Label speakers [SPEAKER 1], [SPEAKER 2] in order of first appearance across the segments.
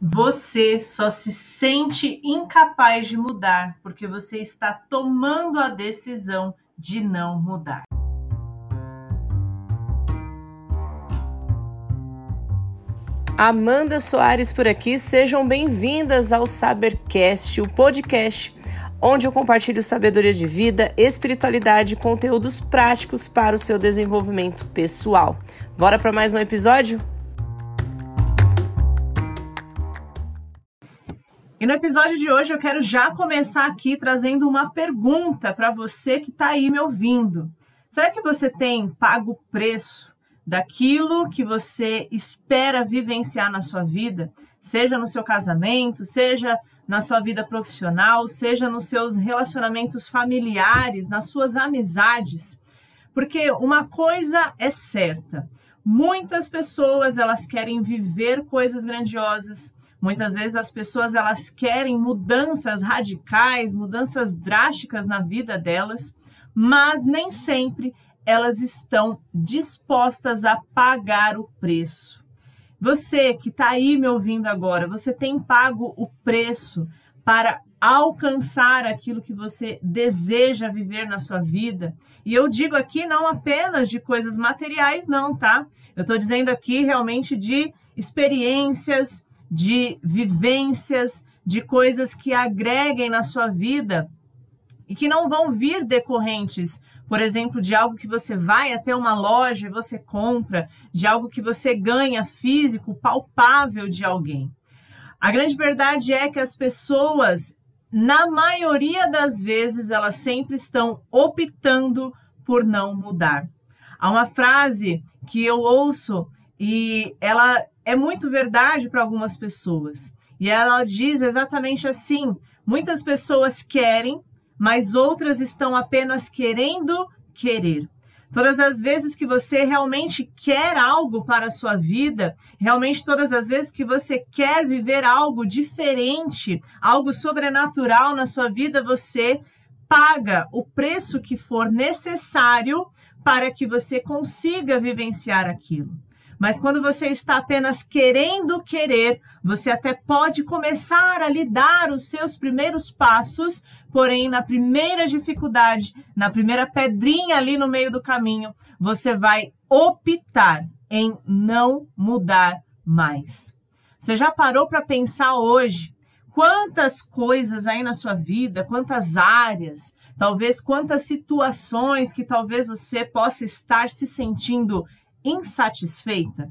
[SPEAKER 1] Você só se sente incapaz de mudar porque você está tomando a decisão de não mudar. Amanda Soares por aqui, sejam bem-vindas ao Sabercast, o podcast onde eu compartilho sabedoria de vida, espiritualidade e conteúdos práticos para o seu desenvolvimento pessoal. Bora para mais um episódio? E no episódio de hoje eu quero já começar aqui trazendo uma pergunta para você que está aí me ouvindo. Será que você tem pago o preço daquilo que você espera vivenciar na sua vida, seja no seu casamento, seja na sua vida profissional, seja nos seus relacionamentos familiares, nas suas amizades? Porque uma coisa é certa, muitas pessoas elas querem viver coisas grandiosas, Muitas vezes as pessoas elas querem mudanças radicais, mudanças drásticas na vida delas, mas nem sempre elas estão dispostas a pagar o preço. Você que está aí me ouvindo agora, você tem pago o preço para alcançar aquilo que você deseja viver na sua vida. E eu digo aqui não apenas de coisas materiais, não, tá? Eu estou dizendo aqui realmente de experiências, de vivências, de coisas que agreguem na sua vida e que não vão vir decorrentes, por exemplo, de algo que você vai até uma loja e você compra, de algo que você ganha físico, palpável de alguém. A grande verdade é que as pessoas, na maioria das vezes, elas sempre estão optando por não mudar. Há uma frase que eu ouço e ela é muito verdade para algumas pessoas. E ela diz exatamente assim: muitas pessoas querem, mas outras estão apenas querendo querer. Todas as vezes que você realmente quer algo para a sua vida, realmente todas as vezes que você quer viver algo diferente, algo sobrenatural na sua vida, você paga o preço que for necessário para que você consiga vivenciar aquilo. Mas quando você está apenas querendo querer, você até pode começar a lhe dar os seus primeiros passos, porém, na primeira dificuldade, na primeira pedrinha ali no meio do caminho, você vai optar em não mudar mais. Você já parou para pensar hoje quantas coisas aí na sua vida, quantas áreas, talvez quantas situações que talvez você possa estar se sentindo insatisfeita?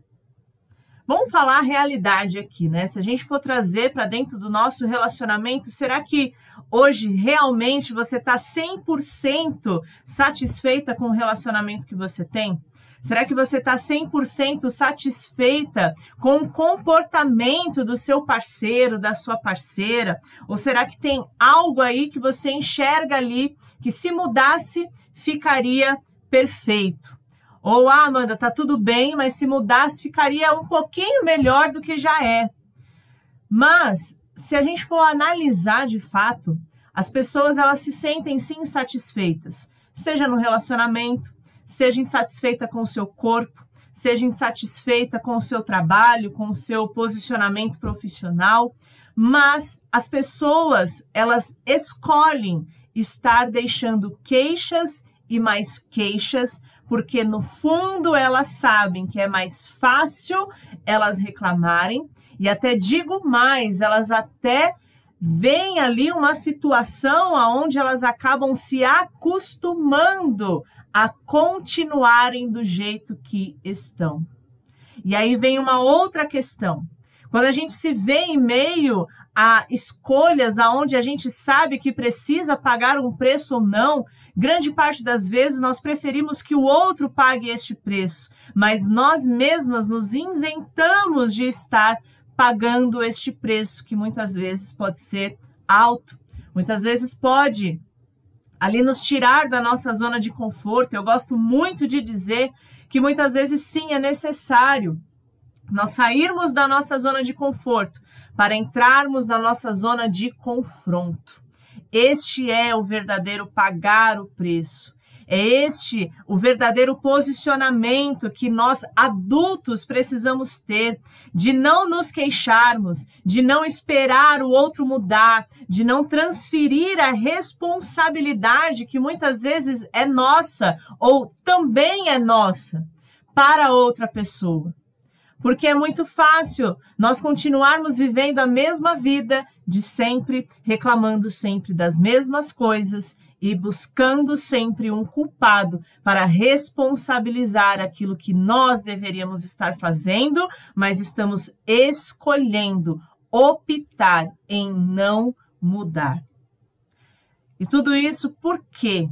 [SPEAKER 1] Vamos falar a realidade aqui, né? Se a gente for trazer para dentro do nosso relacionamento, será que hoje realmente você está 100% satisfeita com o relacionamento que você tem? Será que você está 100% satisfeita com o comportamento do seu parceiro, da sua parceira? Ou será que tem algo aí que você enxerga ali que se mudasse ficaria perfeito? Ou, ah, Amanda, tá tudo bem, mas se mudasse ficaria um pouquinho melhor do que já é. Mas, se a gente for analisar de fato, as pessoas elas se sentem sim insatisfeitas, seja no relacionamento, seja insatisfeita com o seu corpo, seja insatisfeita com o seu trabalho, com o seu posicionamento profissional, mas as pessoas elas escolhem estar deixando queixas e mais queixas porque no fundo elas sabem que é mais fácil elas reclamarem e até digo mais, elas até veem ali uma situação aonde elas acabam se acostumando a continuarem do jeito que estão. E aí vem uma outra questão. Quando a gente se vê em meio a escolhas aonde a gente sabe que precisa pagar um preço ou não, Grande parte das vezes nós preferimos que o outro pague este preço, mas nós mesmas nos isentamos de estar pagando este preço, que muitas vezes pode ser alto, muitas vezes pode ali nos tirar da nossa zona de conforto. Eu gosto muito de dizer que muitas vezes sim é necessário nós sairmos da nossa zona de conforto para entrarmos na nossa zona de confronto. Este é o verdadeiro pagar o preço. É este o verdadeiro posicionamento que nós adultos precisamos ter, de não nos queixarmos, de não esperar o outro mudar, de não transferir a responsabilidade que muitas vezes é nossa ou também é nossa para outra pessoa. Porque é muito fácil nós continuarmos vivendo a mesma vida de sempre, reclamando sempre das mesmas coisas e buscando sempre um culpado para responsabilizar aquilo que nós deveríamos estar fazendo, mas estamos escolhendo optar em não mudar. E tudo isso por quê?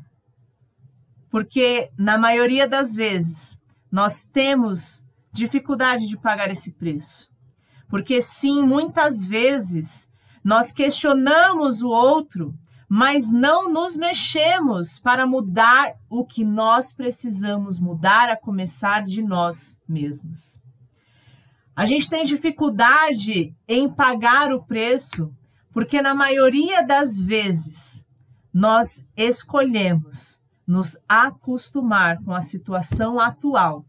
[SPEAKER 1] Porque na maioria das vezes nós temos dificuldade de pagar esse preço. Porque sim, muitas vezes nós questionamos o outro mas não nos mexemos para mudar o que nós precisamos mudar, a começar de nós mesmos. A gente tem dificuldade em pagar o preço porque, na maioria das vezes, nós escolhemos nos acostumar com a situação atual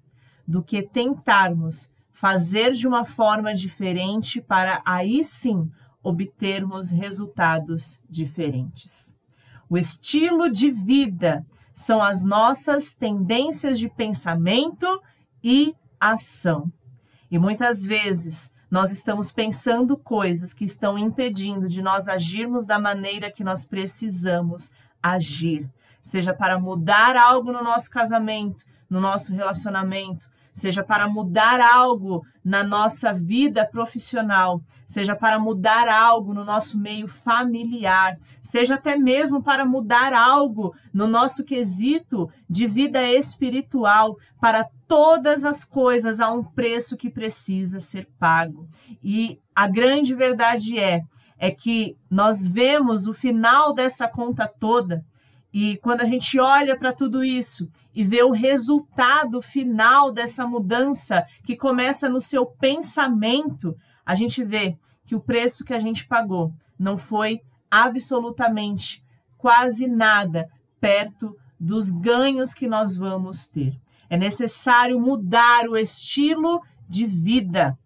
[SPEAKER 1] do que tentarmos fazer de uma forma diferente para aí sim obtermos resultados diferentes. O estilo de vida são as nossas tendências de pensamento e ação. E muitas vezes nós estamos pensando coisas que estão impedindo de nós agirmos da maneira que nós precisamos agir, seja para mudar algo no nosso casamento, no nosso relacionamento, seja para mudar algo na nossa vida profissional, seja para mudar algo no nosso meio familiar, seja até mesmo para mudar algo no nosso quesito de vida espiritual, para todas as coisas há um preço que precisa ser pago. E a grande verdade é é que nós vemos o final dessa conta toda e quando a gente olha para tudo isso e vê o resultado final dessa mudança que começa no seu pensamento, a gente vê que o preço que a gente pagou não foi absolutamente quase nada perto dos ganhos que nós vamos ter. É necessário mudar o estilo de vida.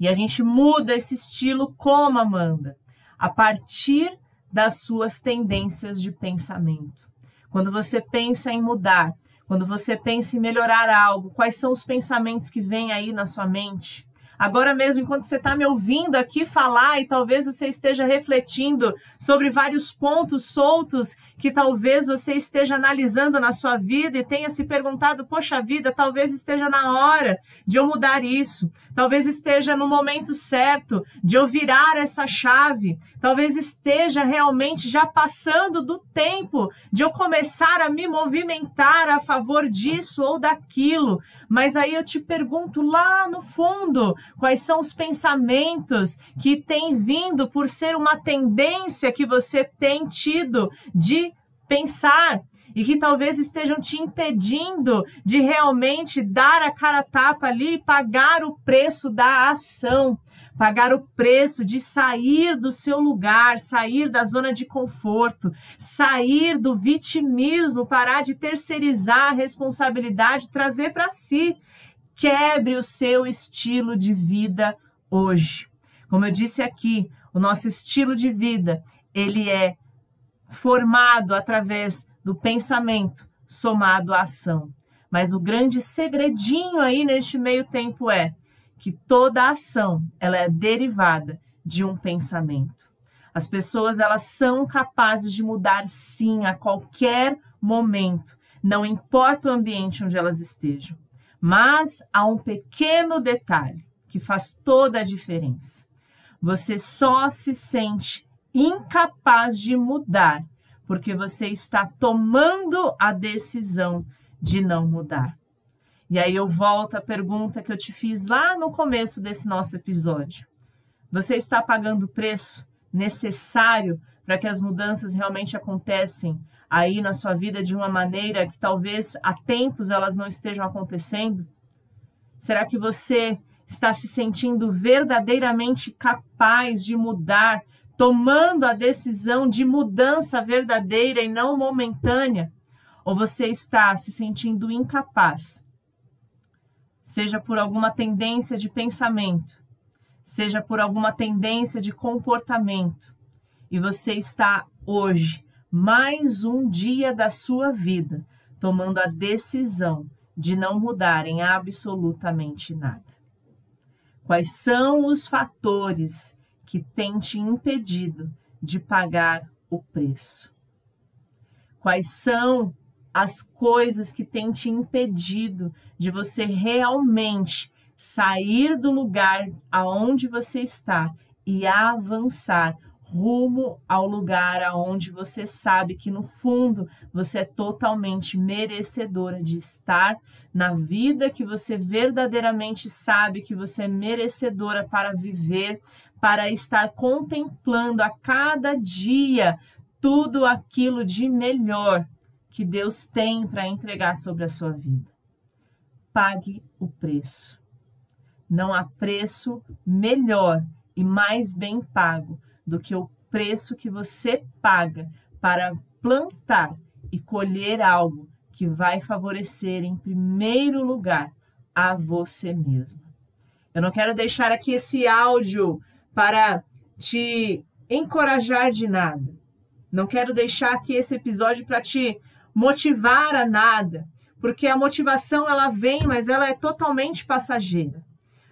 [SPEAKER 1] E a gente muda esse estilo como, Amanda? A partir das suas tendências de pensamento. Quando você pensa em mudar, quando você pensa em melhorar algo, quais são os pensamentos que vêm aí na sua mente? Agora mesmo, enquanto você está me ouvindo aqui falar e talvez você esteja refletindo sobre vários pontos soltos que talvez você esteja analisando na sua vida e tenha se perguntado: poxa vida, talvez esteja na hora de eu mudar isso, talvez esteja no momento certo de eu virar essa chave, talvez esteja realmente já passando do tempo de eu começar a me movimentar a favor disso ou daquilo. Mas aí eu te pergunto lá no fundo, quais são os pensamentos que têm vindo por ser uma tendência que você tem tido de pensar e que talvez estejam te impedindo de realmente dar a cara a tapa ali e pagar o preço da ação, pagar o preço de sair do seu lugar, sair da zona de conforto, sair do vitimismo, parar de terceirizar a responsabilidade, trazer para si Quebre o seu estilo de vida hoje. Como eu disse aqui, o nosso estilo de vida, ele é formado através do pensamento somado à ação. Mas o grande segredinho aí neste meio tempo é que toda ação, ela é derivada de um pensamento. As pessoas, elas são capazes de mudar sim a qualquer momento, não importa o ambiente onde elas estejam. Mas há um pequeno detalhe que faz toda a diferença. Você só se sente incapaz de mudar porque você está tomando a decisão de não mudar. E aí eu volto à pergunta que eu te fiz lá no começo desse nosso episódio. Você está pagando o preço necessário para que as mudanças realmente acontecem aí na sua vida de uma maneira que talvez há tempos elas não estejam acontecendo? Será que você está se sentindo verdadeiramente capaz de mudar, tomando a decisão de mudança verdadeira e não momentânea? ou você está se sentindo incapaz, seja por alguma tendência de pensamento, seja por alguma tendência de comportamento, e você está hoje, mais um dia da sua vida, tomando a decisão de não mudar em absolutamente nada. Quais são os fatores que têm te impedido de pagar o preço? Quais são as coisas que têm te impedido de você realmente sair do lugar aonde você está e avançar rumo ao lugar aonde você sabe que no fundo você é totalmente merecedora de estar na vida que você verdadeiramente sabe que você é merecedora para viver, para estar contemplando a cada dia tudo aquilo de melhor que Deus tem para entregar sobre a sua vida. Pague o preço. Não há preço melhor e mais bem pago do que o preço que você paga para plantar e colher algo que vai favorecer em primeiro lugar a você mesmo. Eu não quero deixar aqui esse áudio para te encorajar de nada. Não quero deixar aqui esse episódio para te motivar a nada, porque a motivação ela vem, mas ela é totalmente passageira.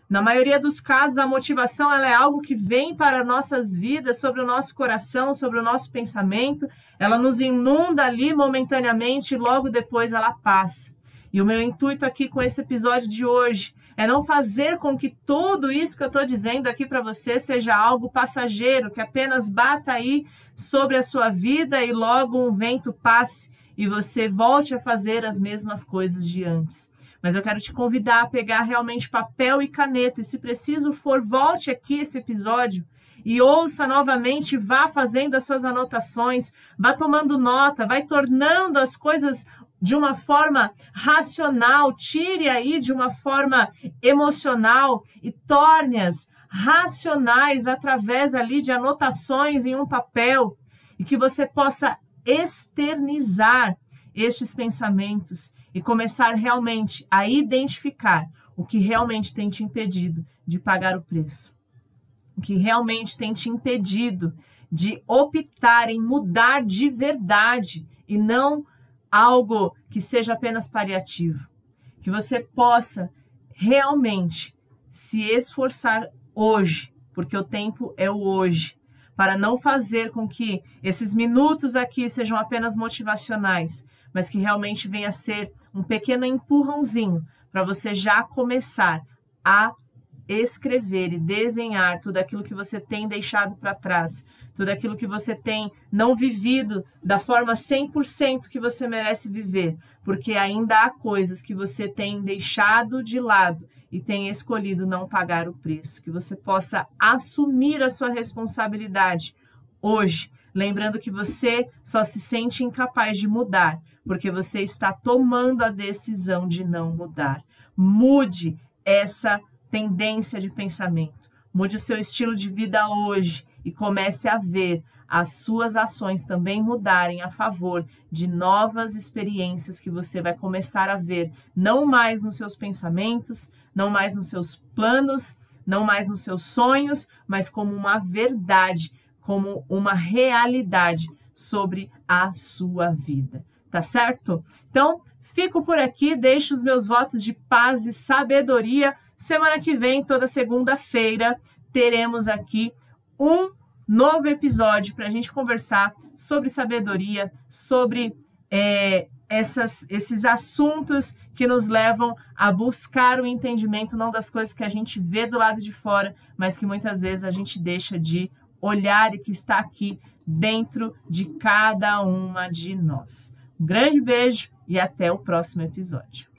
[SPEAKER 1] Na maioria dos casos, a motivação ela é algo que vem para nossas vidas, sobre o nosso coração, sobre o nosso pensamento. Ela nos inunda ali momentaneamente e logo depois ela passa. E o meu intuito aqui com esse episódio de hoje é não fazer com que tudo isso que eu estou dizendo aqui para você seja algo passageiro, que apenas bata aí sobre a sua vida e logo um vento passe e você volte a fazer as mesmas coisas de antes. Mas eu quero te convidar a pegar realmente papel e caneta. E se preciso for, volte aqui esse episódio e ouça novamente, vá fazendo as suas anotações, vá tomando nota, vai tornando as coisas de uma forma racional, tire aí de uma forma emocional e torne-as racionais através ali de anotações em um papel e que você possa externizar estes pensamentos e começar realmente a identificar o que realmente tem te impedido de pagar o preço, o que realmente tem te impedido de optar em mudar de verdade e não algo que seja apenas paliativo. Que você possa realmente se esforçar hoje, porque o tempo é o hoje, para não fazer com que esses minutos aqui sejam apenas motivacionais, mas que realmente venha ser um pequeno empurrãozinho para você já começar a escrever e desenhar tudo aquilo que você tem deixado para trás, tudo aquilo que você tem não vivido da forma 100% que você merece viver, porque ainda há coisas que você tem deixado de lado e tem escolhido não pagar o preço, que você possa assumir a sua responsabilidade hoje, lembrando que você só se sente incapaz de mudar porque você está tomando a decisão de não mudar. Mude essa tendência de pensamento. Mude o seu estilo de vida hoje e comece a ver as suas ações também mudarem a favor de novas experiências que você vai começar a ver, não mais nos seus pensamentos, não mais nos seus planos, não mais nos seus sonhos, mas como uma verdade, como uma realidade sobre a sua vida tá certo? Então, fico por aqui, deixo os meus votos de paz e sabedoria. Semana que vem, toda segunda-feira, teremos aqui um novo episódio para a gente conversar sobre sabedoria, sobre é, essas, esses assuntos que nos levam a buscar o entendimento não das coisas que a gente vê do lado de fora, mas que muitas vezes a gente deixa de olhar e que está aqui dentro de cada uma de nós. Um grande beijo e até o próximo episódio.